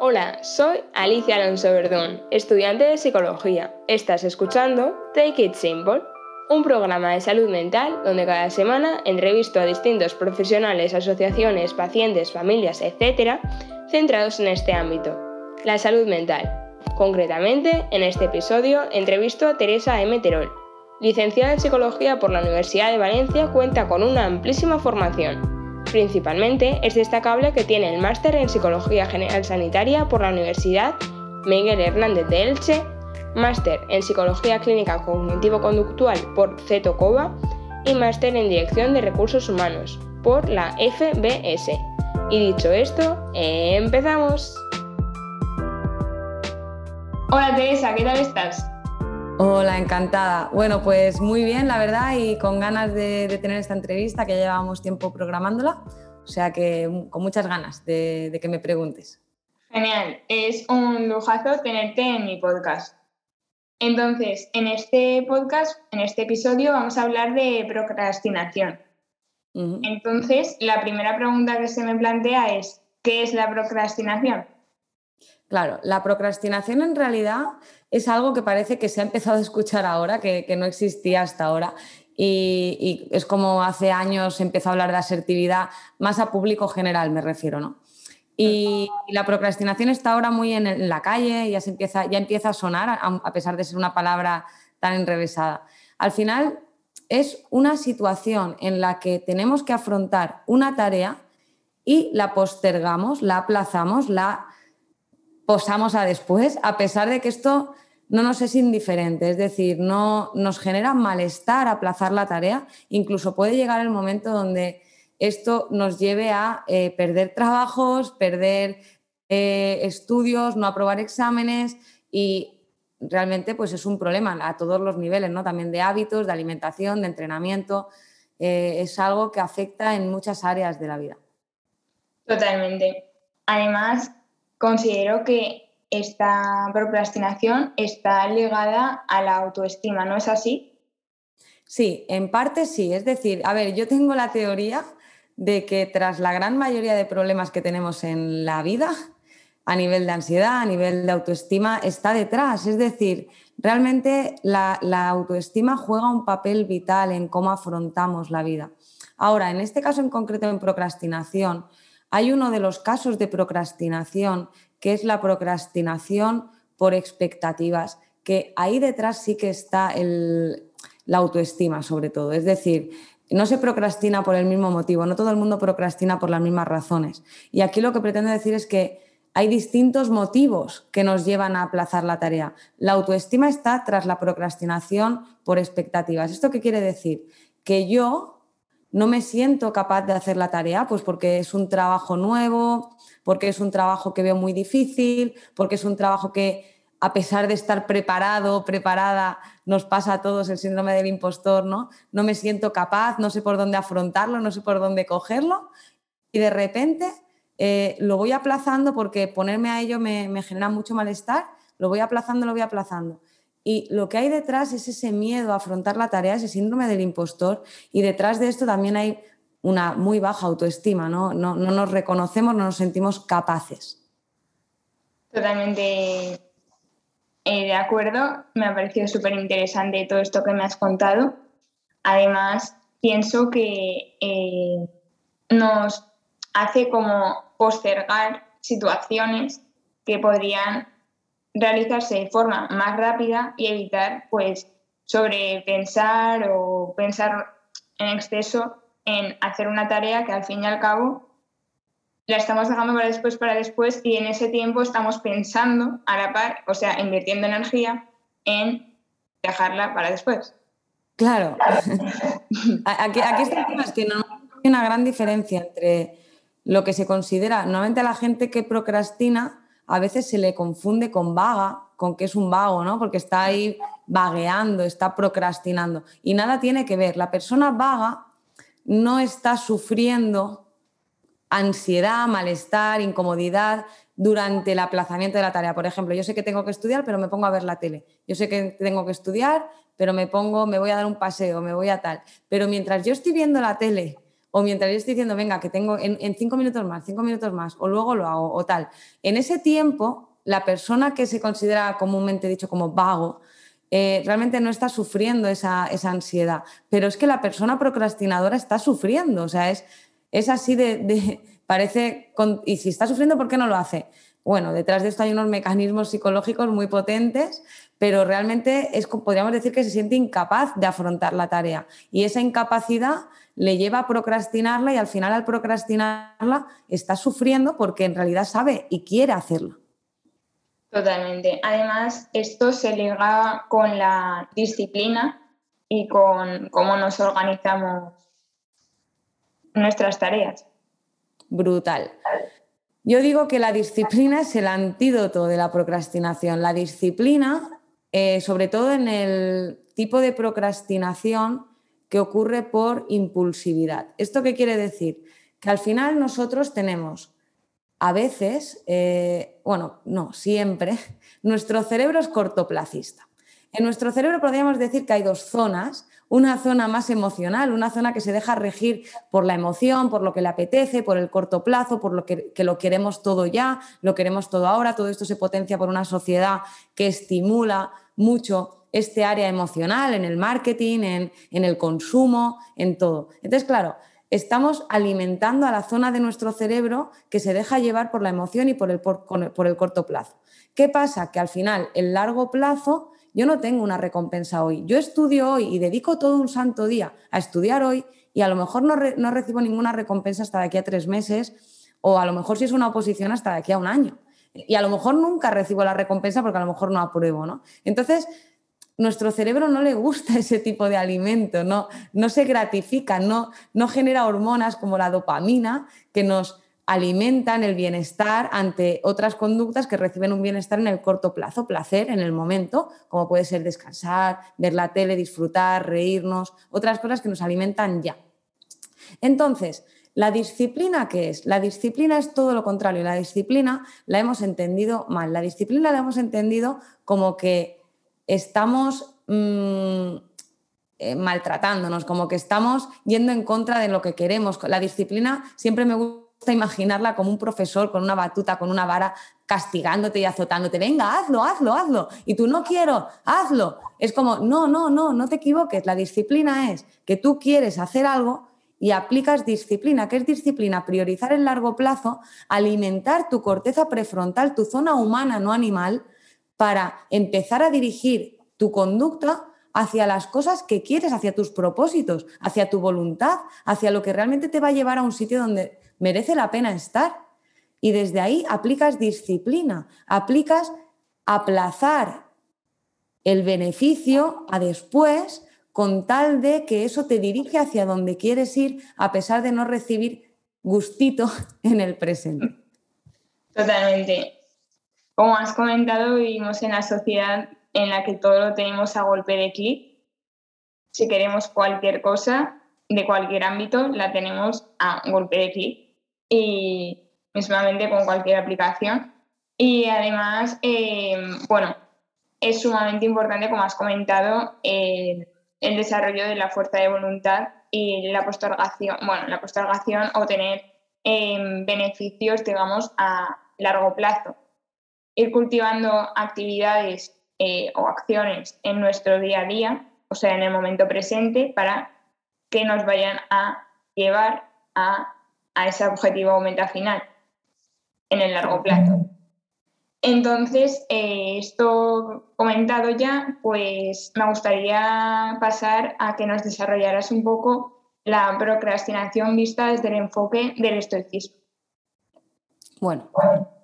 Hola, soy Alicia Alonso Verdón, estudiante de psicología. Estás escuchando Take It Simple, un programa de salud mental donde cada semana entrevisto a distintos profesionales, asociaciones, pacientes, familias, etc., centrados en este ámbito, la salud mental. Concretamente, en este episodio entrevisto a Teresa M. Terol. Licenciada en Psicología por la Universidad de Valencia, cuenta con una amplísima formación. Principalmente es destacable que tiene el máster en Psicología General Sanitaria por la Universidad Miguel Hernández de Elche, máster en Psicología Clínica Cognitivo-Conductual por CETO COBA y máster en Dirección de Recursos Humanos por la FBS. Y dicho esto, empezamos. Hola Teresa, ¿qué tal estás? Hola, encantada. Bueno, pues muy bien, la verdad, y con ganas de, tener esta entrevista que ya llevábamos tiempo programándola, o sea que con muchas ganas de, de que me preguntes. Genial, es un lujazo tenerte en mi podcast. Entonces, en este podcast, en este episodio, vamos a hablar de procrastinación. Entonces, la primera pregunta que se me plantea es, ¿qué es la procrastinación? Claro, la procrastinación en realidad es algo que parece que se ha empezado a escuchar ahora, que, no existía hasta ahora. Y, es como hace años se empezó a hablar de asertividad, más a público general me refiero, ¿no? Y, la procrastinación está ahora muy en, la calle, ya, se empieza, ya empieza a sonar, a, a pesar de ser una palabra tan enrevesada. Al final es una situación en la que tenemos que afrontar una tarea y la postergamos, la aplazamos, la posamos a después, a pesar de que esto no nos es indiferente, es decir, no nos genera malestar aplazar la tarea, incluso puede llegar el momento donde esto nos lleve a eh, perder trabajos, perder eh, estudios, no aprobar exámenes y realmente pues es un problema a todos los niveles, ¿no? También de hábitos, de alimentación, de entrenamiento, eh, es algo que afecta en muchas áreas de la vida. Totalmente. Además, considero que esta procrastinación está ligada a la autoestima, ¿no es así? Sí, en parte sí. Es decir, a ver, yo tengo la teoría de que tras la gran mayoría de problemas que tenemos en la vida, a nivel de ansiedad, a nivel de autoestima, está detrás. Es decir, realmente la, la, autoestima juega un papel vital en cómo afrontamos la vida. Ahora, en este caso en concreto en procrastinación, hay uno de los casos de procrastinación que es la procrastinación por expectativas, que ahí detrás sí que está la autoestima sobre todo. Es decir, no se procrastina por el mismo motivo, no todo el mundo procrastina por las mismas razones. Y aquí lo que pretendo decir es que hay distintos motivos que nos llevan a aplazar la tarea. La autoestima está tras la procrastinación por expectativas. ¿Esto qué quiere decir? Que yo no me siento capaz de hacer la tarea, pues porque es un trabajo nuevo, porque es un trabajo que veo muy difícil, porque es un trabajo que a pesar de estar preparado, preparada, nos pasa a todos el síndrome del impostor, ¿no? No me siento capaz, no sé por dónde afrontarlo, no sé por dónde cogerlo y de repente eh, lo voy aplazando porque ponerme a ello me genera mucho malestar, lo voy aplazando, lo voy aplazando. Y lo que hay detrás es ese miedo a afrontar la tarea, ese síndrome del impostor. Y detrás de esto también hay una muy baja autoestima, ¿no? No, nos reconocemos, no nos sentimos capaces. Totalmente eh, de acuerdo, me ha parecido súper interesante todo esto que me has contado. Además, pienso que eh, nos hace como postergar situaciones que podrían realizarse de forma más rápida y evitar pues sobrepensar o pensar en exceso en hacer una tarea que al fin y al cabo la estamos dejando para después, para después y en ese tiempo estamos pensando a la par, o sea, invirtiendo energía en dejarla para después. Claro. aquí, aquí está el tema, es que no hay una gran diferencia entre lo que se considera, normalmente la gente que procrastina a veces se le confunde con vaga, con que es un vago, ¿no? Porque está ahí vagueando, está procrastinando. Y nada tiene que ver. La persona vaga no está sufriendo ansiedad, malestar, incomodidad durante el aplazamiento de la tarea. Por ejemplo, yo sé que tengo que estudiar, pero me pongo a ver la tele. Yo sé que tengo que estudiar, pero me pongo, me voy a dar un paseo, me voy a tal. Pero mientras yo estoy viendo la tele o mientras yo estoy diciendo, venga, que tengo en, cinco minutos más, cinco minutos más, o luego lo hago, o tal. En ese tiempo, la persona que se considera comúnmente dicho como vago, eh, realmente no está sufriendo esa, ansiedad, pero es que la persona procrastinadora está sufriendo, o sea, es, es así de, parece, y si está sufriendo, ¿por qué no lo hace? Bueno, detrás de esto hay unos mecanismos psicológicos muy potentes, pero realmente es, podríamos decir que se siente incapaz de afrontar la tarea. Y esa incapacidad le lleva a procrastinarla y al final al procrastinarla está sufriendo porque en realidad sabe y quiere hacerla. Totalmente. Además, esto se liga con la disciplina y con cómo nos organizamos nuestras tareas. Brutal. Yo digo que la disciplina es el antídoto de la procrastinación. La disciplina, eh, sobre todo en el tipo de procrastinación que ocurre por impulsividad. ¿Esto qué quiere decir? Que al final nosotros tenemos a veces, eh, bueno, no, siempre, nuestro cerebro es cortoplacista. En nuestro cerebro podríamos decir que hay dos zonas una zona más emocional, una zona que se deja regir por la emoción, por lo que le apetece, por el corto plazo, por lo que, lo queremos todo ya, lo queremos todo ahora. Todo esto se potencia por una sociedad que estimula mucho este área emocional en el marketing, en, el consumo, en todo. Entonces, claro, estamos alimentando a la zona de nuestro cerebro que se deja llevar por la emoción y por el, por el corto plazo. ¿Qué pasa? Que al final, el largo plazo, yo no tengo una recompensa hoy. Yo estudio hoy y dedico todo un santo día a estudiar hoy y a lo mejor no, recibo ninguna recompensa hasta de aquí a tres meses o a lo mejor si es una oposición hasta de aquí a un año. Y a lo mejor nunca recibo la recompensa porque a lo mejor no apruebo, ¿no? Entonces, nuestro cerebro no le gusta ese tipo de alimento, no, no se gratifica, no, no genera hormonas como la dopamina que nos alimentan el bienestar ante otras conductas que reciben un bienestar en el corto plazo, placer en el momento, como puede ser descansar, ver la tele, disfrutar, reírnos, otras cosas que nos alimentan ya. Entonces, ¿la disciplina qué es? La disciplina es todo lo contrario. La disciplina la hemos entendido mal. La disciplina la hemos entendido como que estamos mm, eh, maltratándonos, como que estamos yendo en contra de lo que queremos. La disciplina siempre me gusta imaginarla como un profesor con una batuta, con una vara, castigándote y azotándote. Venga, hazlo, hazlo, hazlo. Y tú no quiero, hazlo. Es como, no, no, no, no te equivoques. La disciplina es que tú quieres hacer algo y aplicas disciplina. ¿Qué es disciplina? Priorizar el largo plazo, alimentar tu corteza prefrontal, tu zona humana, no animal, para empezar a dirigir tu conducta hacia las cosas que quieres, hacia tus propósitos, hacia tu voluntad, hacia lo que realmente te va a llevar a un sitio donde merece la pena estar. Y desde ahí aplicas disciplina, aplicas aplazar el beneficio a después con tal de que eso te dirige hacia donde quieres ir a pesar de no recibir gustito en el presente. Totalmente. Como has comentado, vivimos en la sociedad en la que todo lo tenemos a golpe de clic. Si queremos cualquier cosa de cualquier ámbito, la tenemos a golpe de clic y mismamente con cualquier aplicación. Y además, eh, bueno, es sumamente importante, como has comentado, el desarrollo de la fuerza de voluntad y la postergación, bueno, la postergación o tener em, beneficios, digamos, a largo plazo. Ir cultivando actividades eh, o acciones en nuestro día a día, o sea, en el momento presente, para que nos vayan a llevar a a ese objetivo o meta final en el largo plazo. Entonces, eh, esto comentado ya, pues me gustaría pasar a que nos desarrollaras un poco la procrastinación vista desde el enfoque del estoicismo. Bueno,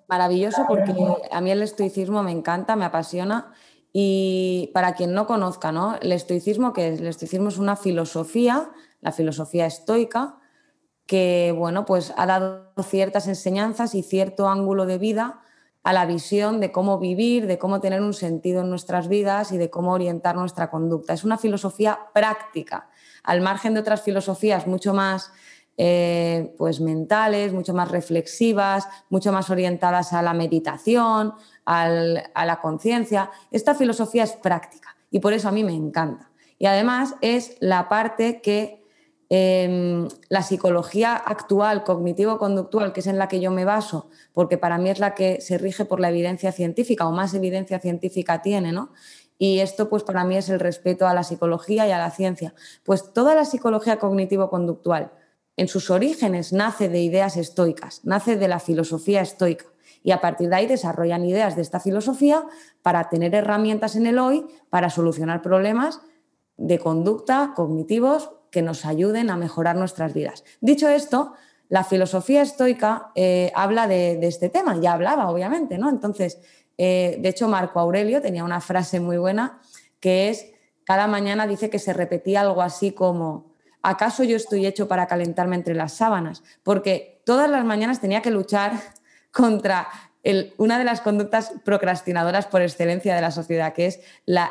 maravilloso porque a mí el estoicismo me encanta, me apasiona y para quien no conozca, ¿no? El estoicismo, que es? El estoicismo es una filosofía, la filosofía estoica, que bueno, pues ha dado ciertas enseñanzas y cierto ángulo de vida a la visión de cómo vivir, de cómo tener un sentido en nuestras vidas y de cómo orientar nuestra conducta. Es una filosofía práctica, al margen de otras filosofías mucho más eh, pues mentales, mucho más reflexivas, mucho más orientadas a la meditación, a la conciencia. Esta filosofía es práctica y por eso a mí me encanta. Y además es la parte que Em, la psicología actual, cognitivo-conductual, que es en la que yo me baso, porque para mí es la que se rige por la evidencia científica o más evidencia científica tiene, ¿no? Y esto, pues para mí es el respeto a la psicología y a la ciencia. Pues toda la psicología cognitivo-conductual, en sus orígenes, nace de ideas estoicas, nace de la filosofía estoica. Y a partir de ahí desarrollan ideas de esta filosofía para tener herramientas en el hoy para solucionar problemas de conducta cognitivos que nos ayuden a mejorar nuestras vidas. Dicho esto, la filosofía estoica eh, habla de, este tema, ya hablaba, obviamente, ¿no? Entonces, eh, de hecho, Marco Aurelio tenía una frase muy buena que es, cada mañana dice que se repetía algo así como, ¿acaso yo estoy hecho para calentarme entre las sábanas? Porque todas las mañanas tenía que luchar contra una de las conductas procrastinadoras por excelencia de la sociedad, que es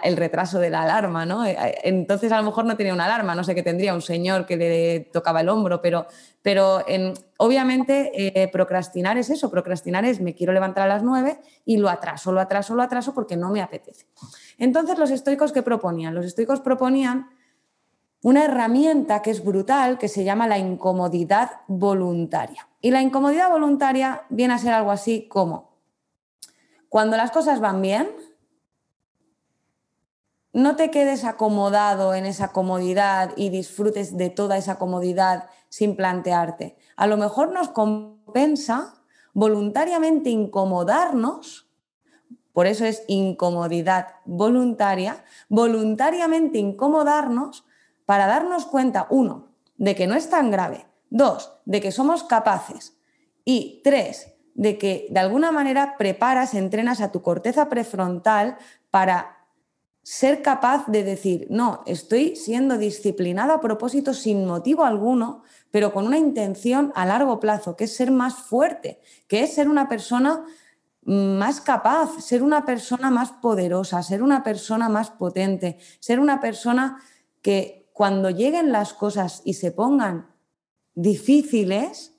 el retraso de la alarma. ¿no? Eh, eh, entonces, a lo mejor no tenía una alarma, no sé qué tendría, un señor que le tocaba el hombro, pero, pero obviamente eh, procrastinar es eso, procrastinar es me quiero levantar a las nueve y lo atraso, lo atraso, lo atraso porque no me apetece. Entonces, los estoicos, ¿qué proponían? Los estoicos proponían una herramienta que es brutal, que se llama la incomodidad voluntaria. Y la incomodidad voluntaria viene a ser algo así como, cuando las cosas van bien, no te quedes acomodado en esa comodidad y disfrutes de toda esa comodidad sin plantearte. A lo mejor nos compensa voluntariamente incomodarnos, por eso es incomodidad voluntaria, voluntariamente incomodarnos para darnos cuenta, uno, de que no es tan grave, Dos, de que somos capaces. Y tres, de que de alguna manera preparas, entrenas a tu corteza prefrontal para ser capaz de decir, no, estoy siendo disciplinado a propósito sin motivo alguno, pero con una intención a largo plazo, que es ser más fuerte, que es ser una persona más capaz, ser una persona más poderosa, ser una persona más potente, ser una persona que cuando lleguen las cosas y se pongan difíciles,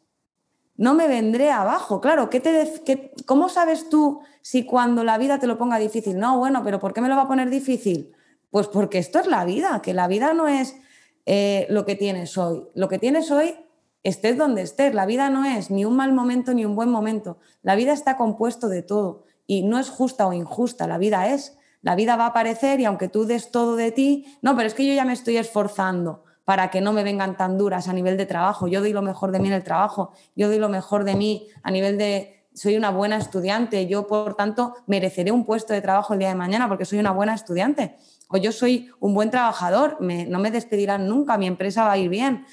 no me vendré abajo. Claro, ¿qué te ¿cómo sabes tú si cuando la vida te lo ponga difícil? No, bueno, pero ¿por qué me lo va a poner difícil? Pues porque esto es la vida, que la vida no es eh, lo que tienes hoy. Lo que tienes hoy, estés donde estés. La vida no es ni un mal momento ni un buen momento. La vida está compuesto de todo y no es justa o injusta. La vida es. La vida va a aparecer y aunque tú des todo de ti, no, pero es que yo ya me estoy esforzando para que no me vengan tan duras a nivel de trabajo. Yo doy lo mejor de mí en el trabajo, yo doy lo mejor de mí a nivel de, soy una buena estudiante, yo por tanto mereceré un puesto de trabajo el día de mañana porque soy una buena estudiante. O yo soy un buen trabajador, no me despedirán nunca, mi empresa va a ir bien.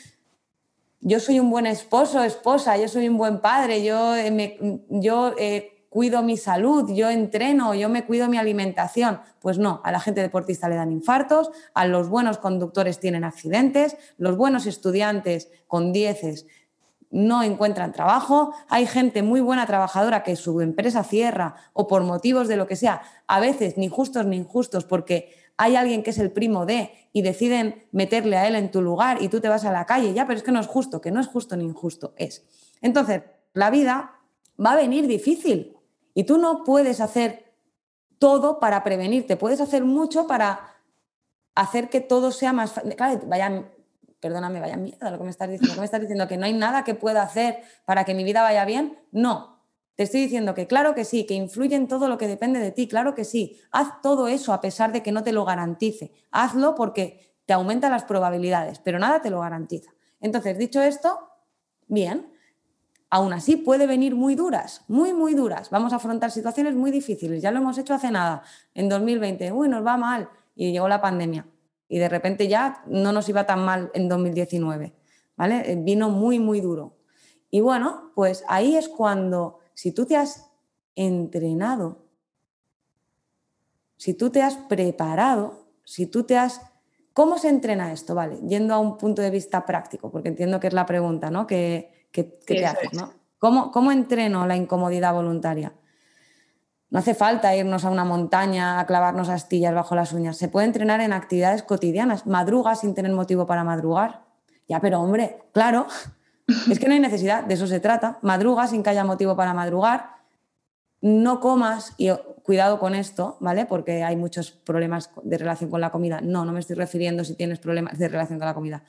Yo soy un buen esposo, esposa, yo soy un buen padre, yo, eh, me, yo eh, cuido mi salud, yo entreno, yo me cuido mi alimentación. Pues no, a la gente deportista le dan infartos, a los buenos conductores tienen accidentes, los buenos estudiantes con dieces no encuentran trabajo, hay gente muy buena trabajadora que su empresa cierra o por motivos de lo que sea, a veces ni justos ni injustos, porque hay alguien que es el primo de y deciden meterle a él en tu lugar y tú te vas a la calle, ya, pero es que no es justo, que no es justo ni injusto, es. Entonces, la vida va a venir difícil, y tú no puedes hacer todo para prevenirte, puedes hacer mucho para hacer que todo sea más fácil. Claro, vaya, perdóname, vaya mierda lo que me estás diciendo. ¿Qué me estás diciendo? ¿Que no hay nada que pueda hacer para que mi vida vaya bien? No. Te estoy diciendo que claro que sí, que influye en todo lo que depende de ti, claro que sí. Haz todo eso a pesar de que no te lo garantice. Hazlo porque te aumenta las probabilidades, pero nada te lo garantiza. Entonces, dicho esto, bien, aún así puede venir muy duras, muy, muy duras. Vamos a afrontar situaciones muy difíciles. Ya lo hemos hecho hace nada, en 2020. Uy, nos va mal. Y llegó la pandemia. Y de repente ya no nos iba tan mal en 2019. ¿Vale? Eh, vino muy, muy duro. Y bueno, pues ahí es cuando, si tú te has entrenado, si tú te has preparado, si tú te has... ¿Cómo se entrena esto? Vale, yendo a un punto de vista práctico, porque entiendo que es la pregunta, ¿no? Que, que, te haces, ¿no? ¿Cómo, ¿Cómo entreno la incomodidad voluntaria? No hace falta irnos a una montaña a clavarnos astillas bajo las uñas. Se puede entrenar en actividades cotidianas. Madruga sin tener motivo para madrugar. Ya, pero hombre, claro, es que no hay necesidad, de eso se trata. Madruga sin que haya motivo para madrugar. No comas, y cuidado con esto, ¿vale? Porque hay muchos problemas de relación con la comida. No, no me estoy refiriendo si tienes problemas de relación con la comida.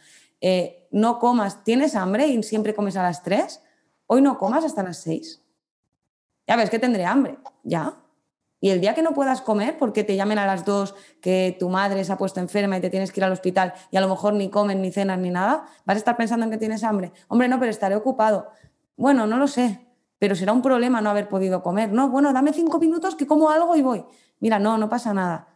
Eh, no comas, tienes hambre y siempre comes a las 3, hoy no comas hasta las 6. Ya ves que tendré hambre, ya. Y el día que no puedas comer, porque te llamen a las 2, que tu madre se ha puesto enferma y te tienes que ir al hospital y a lo mejor ni comen, ni cenas, ni nada, vas a estar pensando en que tienes hambre. Hombre, no, pero estaré ocupado. Bueno, no lo sé, pero será un problema no haber podido comer. No, bueno, dame cinco minutos que como algo y voy. Mira, no, no pasa nada.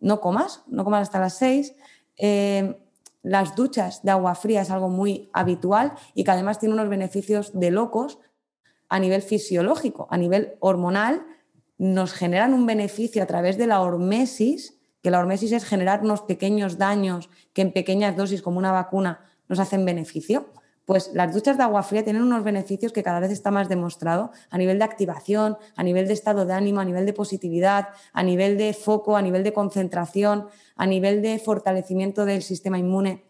No comas, no comas hasta las 6. Eh, las duchas de agua fría es algo muy habitual y que además tiene unos beneficios de locos a nivel fisiológico, a nivel hormonal, nos generan un beneficio a través de la hormesis, que la hormesis es generar unos pequeños daños que en pequeñas dosis, como una vacuna, nos hacen beneficio. Pues las duchas de agua fría tienen unos beneficios que cada vez está más demostrado a nivel de activación, a nivel de estado de ánimo, a nivel de positividad, a nivel de foco, a nivel de concentración, a nivel de fortalecimiento del sistema inmune.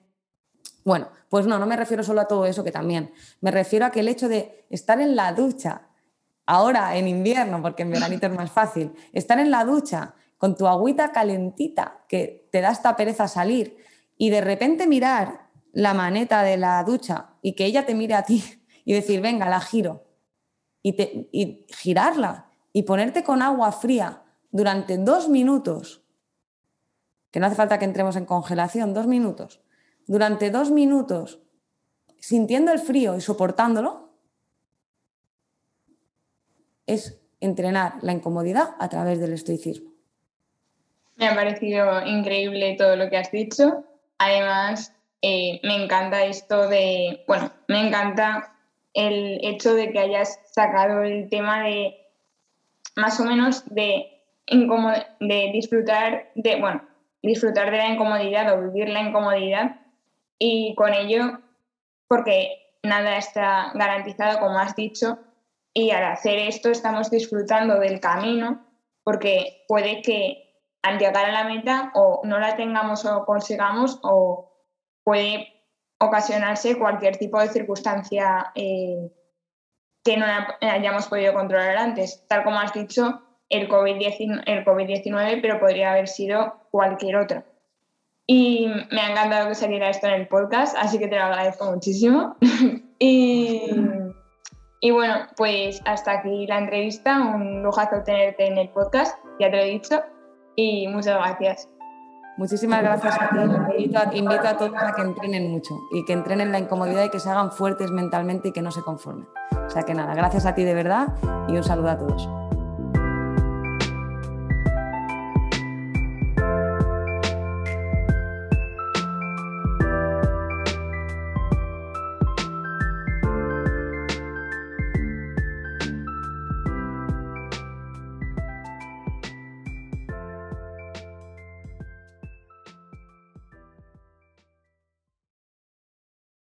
Bueno, pues no, no me refiero solo a todo eso, que también. Me refiero a que el hecho de estar en la ducha, ahora en invierno, porque en veranito es más fácil, estar en la ducha con tu agüita calentita, que te da esta pereza salir, y de repente mirar la maneta de la ducha y que ella te mire a ti y decir, venga, la giro, y, y girarla y ponerte con agua fría durante dos minutos, que no hace falta que entremos en congelación, dos minutos, durante dos minutos, sintiendo el frío y soportándolo, es entrenar la incomodidad a través del estoicismo. Me ha parecido increíble todo lo que has dicho. Además, eh, me encanta esto de, bueno, me encanta el hecho de que hayas sacado el tema de más o menos de, de disfrutar de, bueno, disfrutar de la incomodidad o vivir la incomodidad y con ello, porque nada está garantizado, como has dicho, y al hacer esto estamos disfrutando del camino, porque puede que al llegar a la meta o no la tengamos o consigamos o puede ocasionarse cualquier tipo de circunstancia eh, que no hayamos podido controlar antes. Tal como has dicho, el COVID-19, pero podría haber sido cualquier otro. Y me ha encantado que saliera esto en el podcast, así que te lo agradezco muchísimo. y, y bueno, pues hasta aquí la entrevista. Un lujazo tenerte en el podcast, ya te lo he dicho. Y muchas gracias. Muchísimas gracias a ti. Invito a, todos a que entrenen mucho y que entrenen la incomodidad y que se hagan fuertes mentalmente y que no se conformen. O sea que nada, gracias a ti de verdad y un saludo a todos.